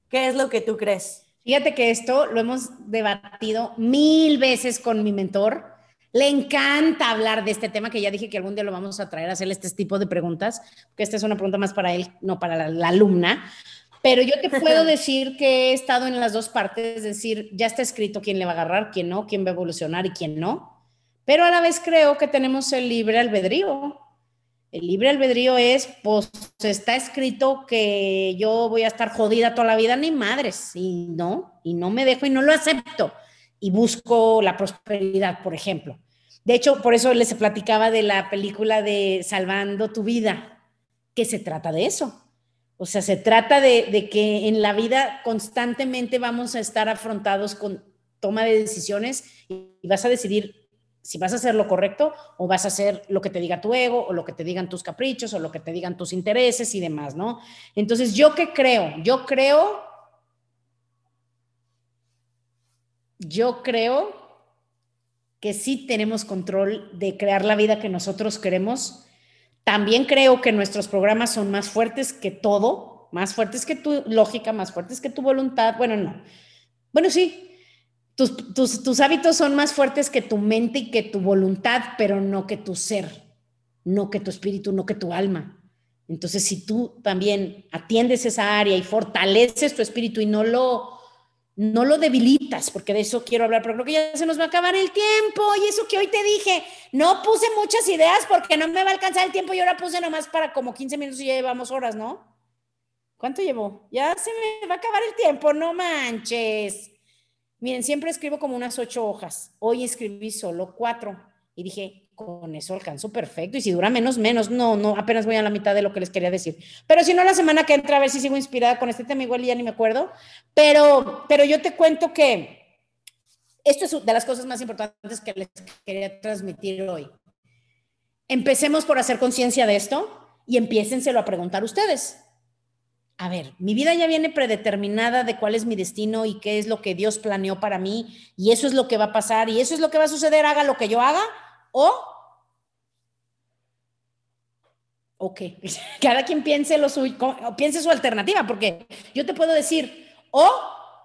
¿Qué es lo que tú crees? Fíjate que esto lo hemos debatido mil veces con mi mentor. Le encanta hablar de este tema, que ya dije que algún día lo vamos a traer a hacerle este tipo de preguntas, porque esta es una pregunta más para él, no para la alumna. Pero yo te puedo decir que he estado en las dos partes, es decir, ya está escrito quién le va a agarrar, quién no, quién va a evolucionar y quién no. Pero a la vez creo que tenemos el libre albedrío. El libre albedrío es, pues está escrito que yo voy a estar jodida toda la vida, ni madres, y no, y no me dejo y no lo acepto. Y busco la prosperidad, por ejemplo. De hecho, por eso les platicaba de la película de Salvando tu vida, que se trata de eso o sea, se trata de, que en la vida constantemente vamos a estar afrontados con toma de decisiones y vas a decidir si vas a hacer lo correcto o vas a hacer lo que te diga tu ego o lo que te digan tus caprichos o lo que te digan tus intereses y demás, ¿no? Entonces, ¿yo qué creo? Yo creo, yo creo que sí tenemos control de crear la vida que nosotros queremos también creo que nuestros programas son más fuertes que todo, más fuertes que tu lógica, más fuertes que tu voluntad. Bueno, no. Bueno, sí. Tus, tus, hábitos son más fuertes que tu mente y que tu voluntad, pero no que tu ser, no que tu espíritu, no que tu alma. Entonces, si tú también atiendes esa área y fortaleces tu espíritu y no lo no lo debilitas, porque de eso quiero hablar, pero creo que ya se nos va a acabar el tiempo. Y eso que hoy te dije, no puse muchas ideas porque no me va a alcanzar el tiempo y ahora puse nomás para como 15 minutos y ya llevamos horas, ¿no? ¿Cuánto llevo? Ya se me va a acabar el tiempo, no manches. Miren, siempre escribo como unas ocho hojas. Hoy escribí solo cuatro y dije, con eso alcanzo perfecto. Y si dura menos, menos. No, no, apenas voy a la mitad de lo que les quería decir. Pero si no, la semana que entra, a ver si sigo inspirada con este tema, igual ya ni me acuerdo. Pero, pero yo te cuento que esto es de las cosas más importantes que les quería transmitir hoy. Empecemos por hacer conciencia de esto y empiécenselo a preguntar ustedes. A ver, mi vida ya viene predeterminada de cuál es mi destino y qué es lo que Dios planeó para mí y eso es lo que va a pasar y eso es lo que va a suceder, haga lo que yo haga o ok, cada quien piense lo piense su alternativa, porque yo te puedo decir, o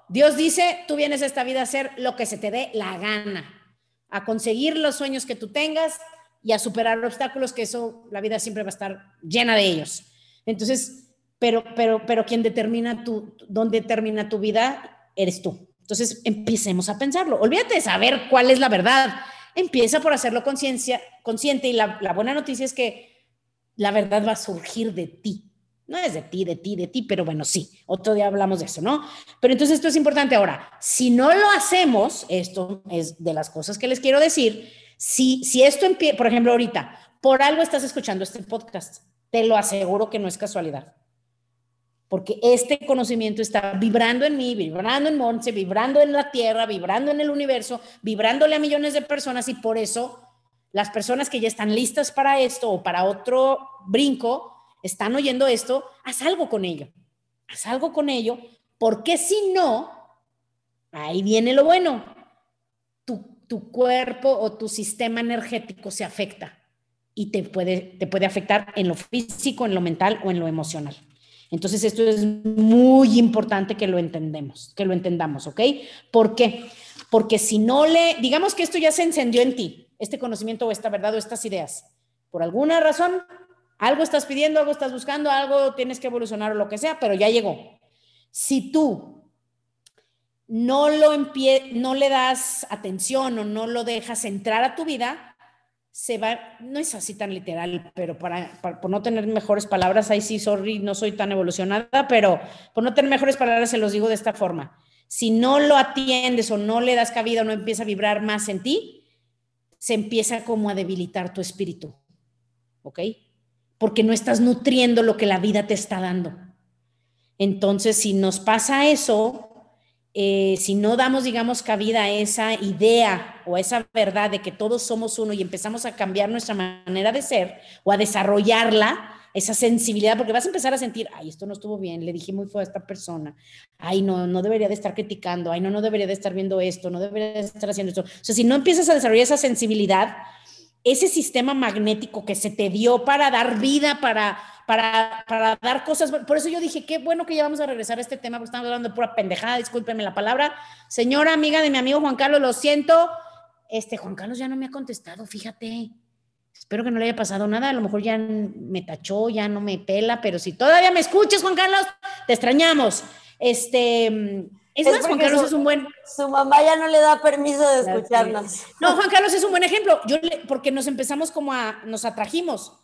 Dios dice, tú vienes a esta vida a hacer lo que se te dé la gana, a conseguir los sueños que tú tengas y a superar obstáculos, que eso, la vida siempre va a estar llena de ellos. Entonces, pero, pero, pero quien determina tu, dónde termina tu vida, eres tú. Entonces, empecemos a pensarlo. Olvídate de saber cuál es la verdad. Empieza por hacerlo conciencia, consciente y la, buena noticia es que la verdad va a surgir de ti. No es de ti, de ti, de ti, pero bueno, sí, otro día hablamos de eso, ¿no? Pero entonces esto es importante ahora. Si no lo hacemos, esto es de las cosas que les quiero decir, si, si esto empieza, por ejemplo, ahorita, por algo estás escuchando este podcast, te lo aseguro que no es casualidad. Porque este conocimiento está vibrando en mí, vibrando en Monse, vibrando en la Tierra, vibrando en el universo, vibrándole a millones de personas y por eso las personas que ya están listas para esto o para otro brinco, están oyendo esto, haz algo con ello. Haz algo con ello, porque si no, ahí viene lo bueno. Tu, tu cuerpo o tu sistema energético se afecta y te puede, te puede afectar en lo físico, en lo mental o en lo emocional. Entonces, esto es muy importante que lo entendemos, que lo entendamos, ¿ok? ¿Por qué? Porque si no le, digamos que esto ya se encendió en ti, este conocimiento o esta verdad o estas ideas, por alguna razón algo estás pidiendo, algo estás buscando, algo tienes que evolucionar o lo que sea, pero ya llegó. Si tú no, lo no le das atención o no lo dejas entrar a tu vida, se va, no es así tan literal, pero para, por no tener mejores palabras, ahí sí, sorry, no soy tan evolucionada, pero por no tener mejores palabras se los digo de esta forma. Si no lo atiendes o no le das cabida o no empieza a vibrar más en ti, se empieza como a debilitar tu espíritu. ¿Ok? porque no estás nutriendo lo que la vida te está dando. Entonces, si nos pasa eso, eh, si no damos, digamos, cabida a esa idea o a esa verdad de que todos somos uno y empezamos a cambiar nuestra manera de ser o a desarrollarla, esa sensibilidad, porque vas a empezar a sentir, ay, esto no estuvo bien, le dije muy feo a esta persona, ay, no, no debería de estar criticando, ay, no, no debería de estar viendo esto, no debería de estar haciendo esto. O sea, si no empiezas a desarrollar esa sensibilidad, ese sistema magnético que se te dio para dar vida, para, para, para, dar cosas. Por eso yo dije, qué bueno que ya vamos a regresar a este tema, porque estamos hablando de pura pendejada, discúlpenme la palabra. Señora amiga de mi amigo Juan Carlos, lo siento. Este, Juan Carlos ya no me ha contestado, fíjate. Espero que no le haya pasado nada, a lo mejor ya me tachó, ya no me pela, pero si todavía me escuchas, Juan Carlos, te extrañamos. Este, es, más, Juan Carlos es un buen... Su mamá ya no le da permiso de escucharnos. No, Juan Carlos es un buen ejemplo. Yo porque nos empezamos como a, nos atrajimos.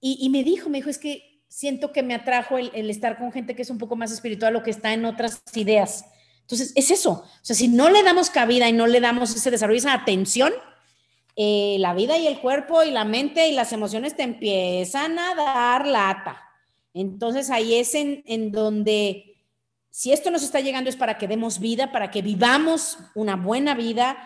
Y, me dijo, me dijo, es que siento que me atrajo el, estar con gente que es un poco más espiritual o que está en otras ideas. Entonces, es eso. O sea, si no le damos cabida y no le damos ese desarrollo, esa atención, eh, la vida y el cuerpo y la mente y las emociones te empiezan a dar lata. Entonces, ahí es en, donde si esto nos está llegando es para que demos vida, para que vivamos una buena vida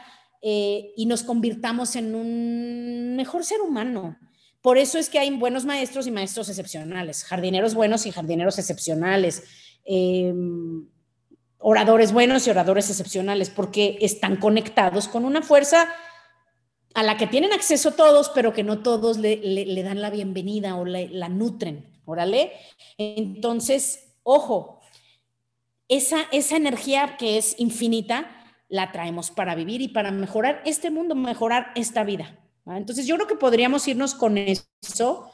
eh, y nos convirtamos en un mejor ser humano. Por eso es que hay buenos maestros y maestros excepcionales, jardineros buenos y jardineros excepcionales, em, oradores buenos y oradores excepcionales, porque están conectados con una fuerza a la que tienen acceso todos, pero que no todos le, dan la bienvenida o la nutren. Órale. Entonces, ojo, esa, esa energía que es infinita, la traemos para vivir y para mejorar este mundo, mejorar esta vida. Entonces yo creo que podríamos irnos con eso.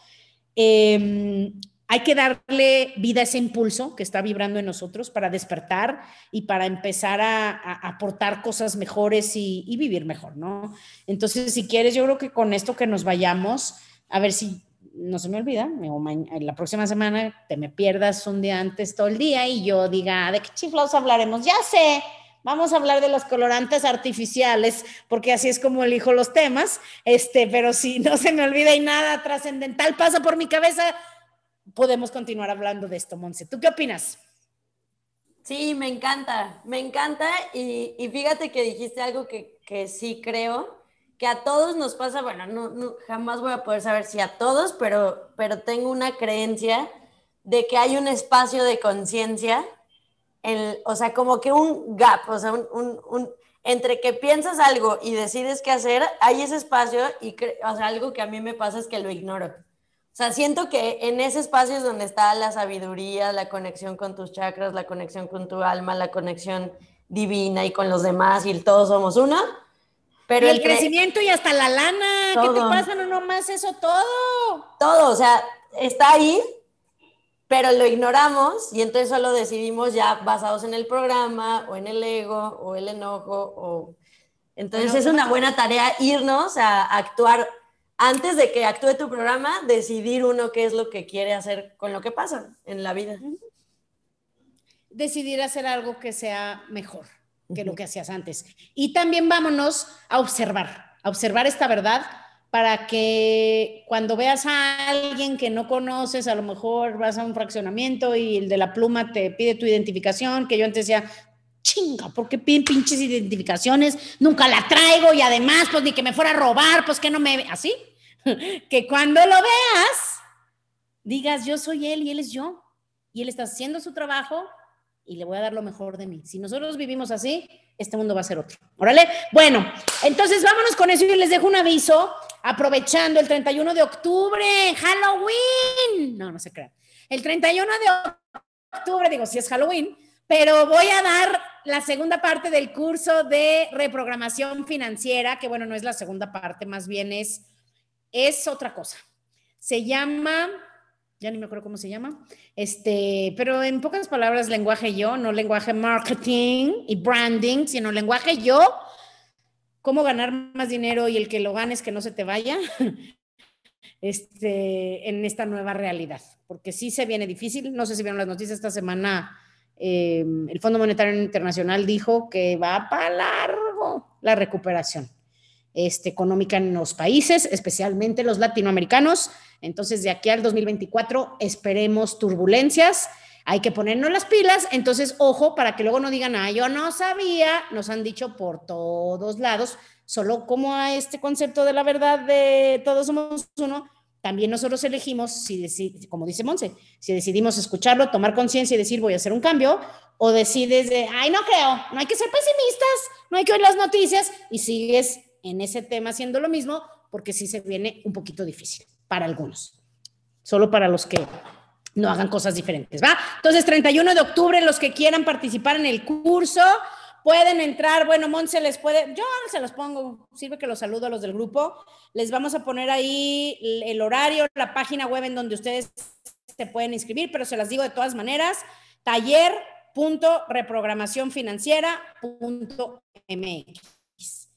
Em, hay que darle vida a ese impulso que está vibrando en nosotros para despertar y para empezar a, aportar cosas mejores y, vivir mejor, ¿no? Entonces, si quieres, yo creo que con esto que nos vayamos, a ver si no se me olvida, la próxima semana te me pierdas un día antes todo el día y yo diga, ¿de qué chiflados hablaremos? Ya sé, Vamos a hablar de los colorantes artificiales, porque así es como elijo los temas. Este, pero si no se me olvida y nada trascendental pasa por mi cabeza, podemos continuar hablando de esto, Monse. ¿Tú qué opinas? Sí, me encanta, me encanta. Y, fíjate que dijiste algo que, que, sí creo, que a todos nos pasa, bueno, no, jamás voy a poder saber si a todos, pero, pero tengo una creencia de que hay un espacio de conciencia, o sea, como que un gap, o sea, un, entre que piensas algo y decides qué hacer, hay ese espacio y, o sea, algo que a mí me pasa es que lo ignoro. O sea, siento que en ese espacio es donde está la sabiduría, la conexión con tus chakras, la conexión con tu alma, la conexión divina y con los demás y todos somos uno. Pero el, crecimiento y hasta la lana, ¿qué te pasa? No nomás eso, todo. Todo, o sea, está ahí, pero lo ignoramos y entonces solo decidimos ya basados en el programa o en el ego o el enojo o... Entonces es una buena tarea irnos a actuar antes de que actúe tu programa, decidir uno qué es lo que quiere hacer con lo que pasa en la vida. Decidir hacer algo que sea mejor que lo que hacías antes. Y también vámonos a observar, a observar esta verdad para que cuando veas a alguien que no conoces, a lo mejor vas a un fraccionamiento y el de la pluma te pide tu identificación, que yo antes decía, chinga, ¿por qué piden pinches identificaciones? Nunca la traigo y además, pues ni que me fuera a robar, pues que no me... Así, que cuando lo veas, digas, yo soy él y él es yo. Y él está haciendo su trabajo y le voy a dar lo mejor de mí. Si nosotros vivimos así, este mundo va a ser otro. Órale. Bueno, entonces vámonos con eso y les dejo un aviso, aprovechando el 31 de octubre, Halloween. No, no se crean. El 31 de octubre, digo, si es Halloween, pero voy a dar la segunda parte del curso de reprogramación financiera, que bueno, no es la segunda parte, más bien es es otra cosa. Se llama, ya ni me acuerdo cómo se llama, este, pero en pocas palabras, lenguaje yo, no lenguaje marketing y branding, sino lenguaje yo, cómo ganar más dinero y el que lo ganes que no se te vaya. Este, en esta nueva realidad, porque sí se viene difícil. No sé si vieron las noticias esta semana. Em, el Fondo Monetario Internacional dijo que va para largo la recuperación este, económica en los países, especialmente los latinoamericanos. Entonces, de aquí al 2024 esperemos turbulencias. Hay que ponernos las pilas. Entonces, ojo, para que luego no digan, ah, yo no sabía, nos han dicho por todos lados, solo como a este concepto de la verdad de todos somos uno, también nosotros elegimos, si como dice Monse, si decidimos escucharlo, tomar conciencia y decir voy a hacer un cambio, o decides de, ay, no creo, no hay que ser pesimistas, no hay que oír las noticias y sigues en ese tema haciendo lo mismo, porque sí se viene un poquito difícil para algunos, solo para los que no hagan cosas diferentes, ¿va? Entonces, 31 de octubre, los que quieran participar en el curso, pueden entrar, bueno, Monse les puede, yo se los pongo, sirve que los saludo a los del grupo, les vamos a poner ahí el horario, la página web en donde ustedes se pueden inscribir, pero se las digo de todas maneras, taller.reprogramacionfinanciera.mx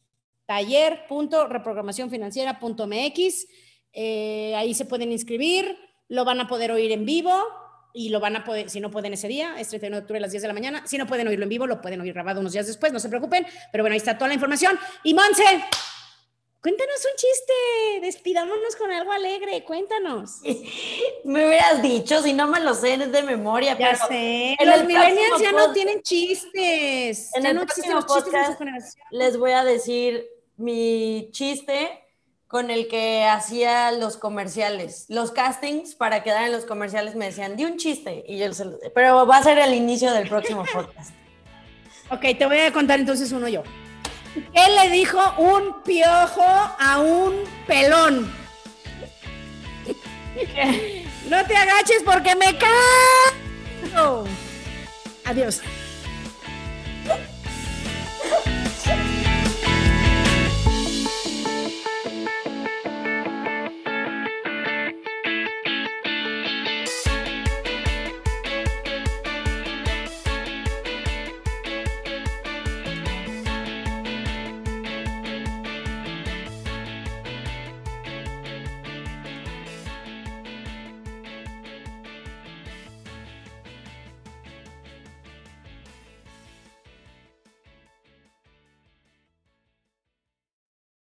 taller.reprogramacionfinanciera.mx. Eh, ahí se pueden inscribir, lo van a poder oír en vivo y lo van a poder, si no pueden ese día, es 31 de octubre a las 10 de la mañana, si no pueden oírlo en vivo, lo pueden oír grabado unos días después, no se preocupen, pero bueno, ahí está toda la información. Y Monse, cuéntanos un chiste, despidámonos con algo alegre, cuéntanos. Me hubieras dicho, si no me lo sé, es de memoria. Ya sé, los millennials ya no tienen chistes. En ya el no existen los chistes Les voy a decir mi chiste con el que hacía los comerciales, los castings para quedar en los comerciales me decían, di un chiste, y yo se lo, pero va a ser el inicio del próximo podcast. ok, te voy a contar entonces uno yo. ¿Qué le dijo un piojo a un pelón? No te agaches porque me cago. Adiós.